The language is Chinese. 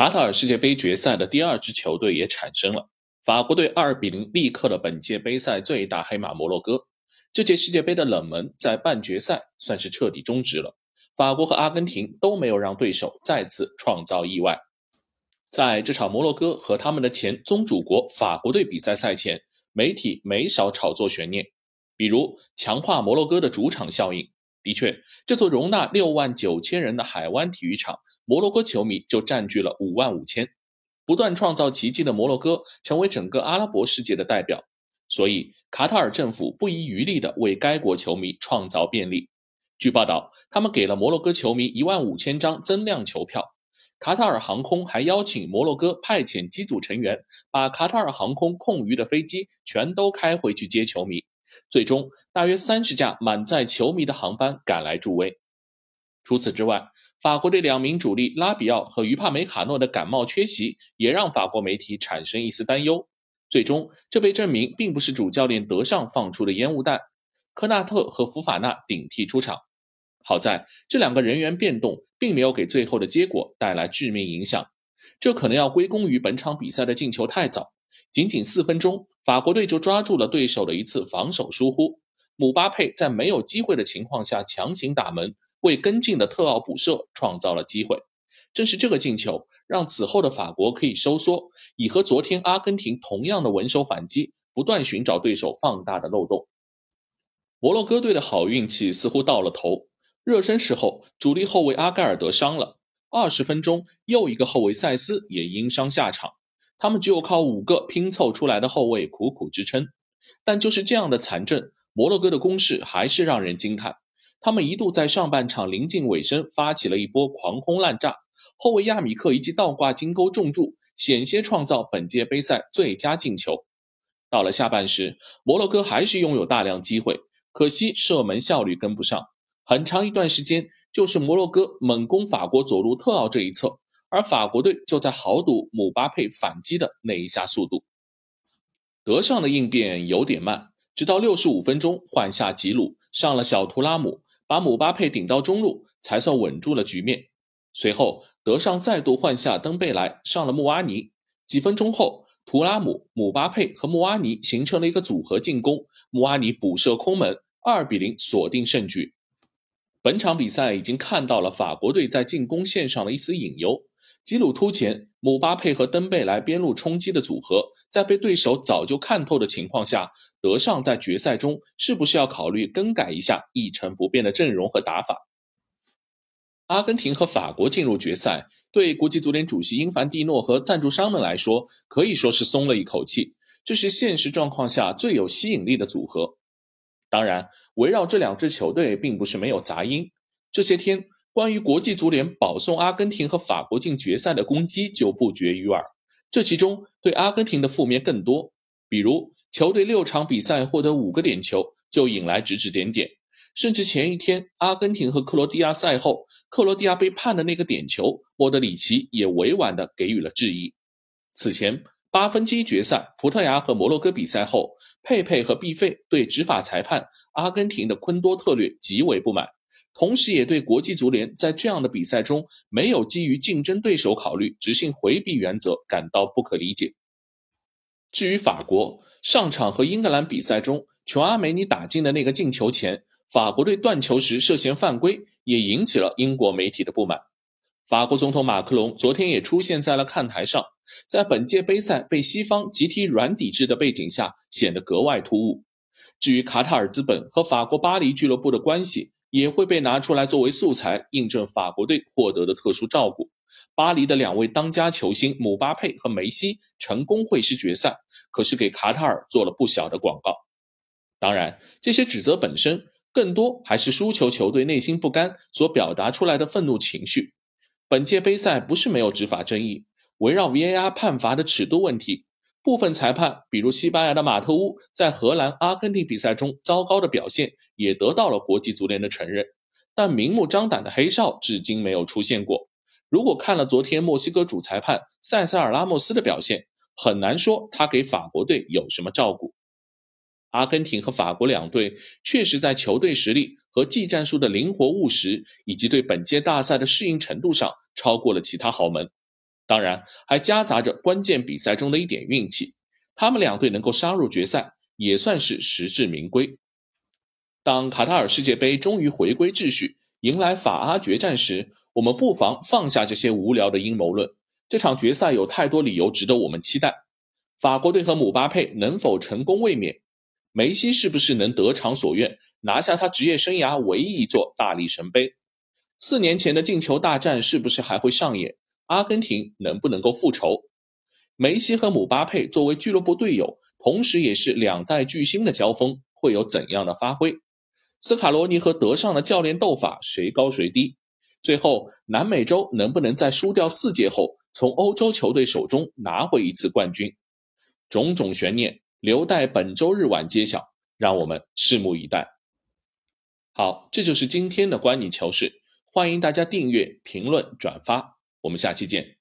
卡塔尔世界杯决赛的第二支球队也产生了，法国队二比零力克了本届杯赛最大黑马摩洛哥。这届世界杯的冷门在半决赛算是彻底终止了，法国和阿根廷都没有让对手再次创造意外。在这场摩洛哥和他们的前宗主国法国队比赛赛前，媒体没少炒作悬念，比如强化摩洛哥的主场效应。的确，这座容纳六万九千人的海湾体育场，摩洛哥球迷就占据了五万五千。不断创造奇迹的摩洛哥，成为整个阿拉伯世界的代表。所以，卡塔尔政府不遗余力地为该国球迷创造便利。据报道，他们给了摩洛哥球迷一万五千张增量球票。卡塔尔航空还邀请摩洛哥派遣机组成员，把卡塔尔航空空余的飞机全都开回去接球迷。最终，大约三十架满载球迷的航班赶来助威。除此之外，法国队两名主力拉比奥和于帕梅卡诺的感冒缺席，也让法国媒体产生一丝担忧。最终，这被证明并不是主教练德尚放出的烟雾弹。科纳特和福法纳顶替出场。好在这两个人员变动并没有给最后的结果带来致命影响，这可能要归功于本场比赛的进球太早。仅仅四分钟，法国队就抓住了对手的一次防守疏忽。姆巴佩在没有机会的情况下强行打门，为跟进的特奥补射创造了机会。正是这个进球，让此后的法国可以收缩，以和昨天阿根廷同样的稳守反击，不断寻找对手放大的漏洞。摩洛哥队的好运气似乎到了头。热身时候，主力后卫阿盖尔德伤了，二十分钟，又一个后卫塞斯也因伤下场。他们只有靠五个拼凑出来的后卫苦苦支撑，但就是这样的残阵，摩洛哥的攻势还是让人惊叹。他们一度在上半场临近尾声发起了一波狂轰滥炸，后卫亚米克一记倒挂金钩重柱，险些创造本届杯赛最佳进球。到了下半时，摩洛哥还是拥有大量机会，可惜射门效率跟不上。很长一段时间，就是摩洛哥猛攻法国左路特奥这一侧。而法国队就在豪赌姆巴佩反击的那一下速度，德尚的应变有点慢，直到六十五分钟换下吉鲁上了小图拉姆，把姆巴佩顶到中路，才算稳住了局面。随后德尚再度换下登贝莱上了穆阿尼，几分钟后图拉姆、姆巴佩和穆阿尼形成了一个组合进攻，穆阿尼补射空门，二比零锁定胜局。本场比赛已经看到了法国队在进攻线上的一丝隐忧。吉鲁突前，姆巴佩和登贝莱边路冲击的组合，在被对手早就看透的情况下，德尚在决赛中是不是要考虑更改一下一成不变的阵容和打法？阿根廷和法国进入决赛，对国际足联主席英凡蒂诺和赞助商们来说，可以说是松了一口气。这是现实状况下最有吸引力的组合。当然，围绕这两支球队，并不是没有杂音。这些天。关于国际足联保送阿根廷和法国进决赛的攻击就不绝于耳，这其中对阿根廷的负面更多。比如，球队六场比赛获得五个点球，就引来指指点点。甚至前一天，阿根廷和克罗地亚赛后，克罗地亚被判的那个点球，莫德里奇也委婉地给予了质疑。此前，八分之一决赛葡萄牙和摩洛哥比赛后，佩佩和毕费对执法裁判阿根廷的昆多特略极为不满。同时，也对国际足联在这样的比赛中没有基于竞争对手考虑执行回避原则感到不可理解。至于法国上场和英格兰比赛中，琼阿梅尼打进的那个进球前，法国队断球时涉嫌犯规，也引起了英国媒体的不满。法国总统马克龙昨天也出现在了看台上，在本届杯赛被西方集体软抵制的背景下，显得格外突兀。至于卡塔尔资本和法国巴黎俱乐部的关系，也会被拿出来作为素材，印证法国队获得的特殊照顾。巴黎的两位当家球星姆巴佩和梅西成功会师决赛，可是给卡塔尔做了不小的广告。当然，这些指责本身更多还是输球球队内心不甘所表达出来的愤怒情绪。本届杯赛不是没有执法争议，围绕 VAR 判罚的尺度问题。部分裁判，比如西班牙的马特乌，在荷兰、阿根廷比赛中糟糕的表现，也得到了国际足联的承认。但明目张胆的黑哨至今没有出现过。如果看了昨天墨西哥主裁判塞萨尔拉莫斯的表现，很难说他给法国队有什么照顾。阿根廷和法国两队确实在球队实力和技战术的灵活务实，以及对本届大赛的适应程度上，超过了其他豪门。当然还夹杂着关键比赛中的一点运气。他们两队能够杀入决赛，也算是实至名归。当卡塔尔世界杯终于回归秩序，迎来法阿决战时，我们不妨放下这些无聊的阴谋论。这场决赛有太多理由值得我们期待。法国队和姆巴佩能否成功卫冕？梅西是不是能得偿所愿，拿下他职业生涯唯一一座大力神杯？四年前的进球大战是不是还会上演？阿根廷能不能够复仇？梅西和姆巴佩作为俱乐部队友，同时也是两代巨星的交锋，会有怎样的发挥？斯卡罗尼和德尚的教练斗法，谁高谁低？最后，南美洲能不能在输掉四届后，从欧洲球队手中拿回一次冠军？种种悬念留待本周日晚揭晓，让我们拭目以待。好，这就是今天的观你球事，欢迎大家订阅、评论、转发，我们下期见。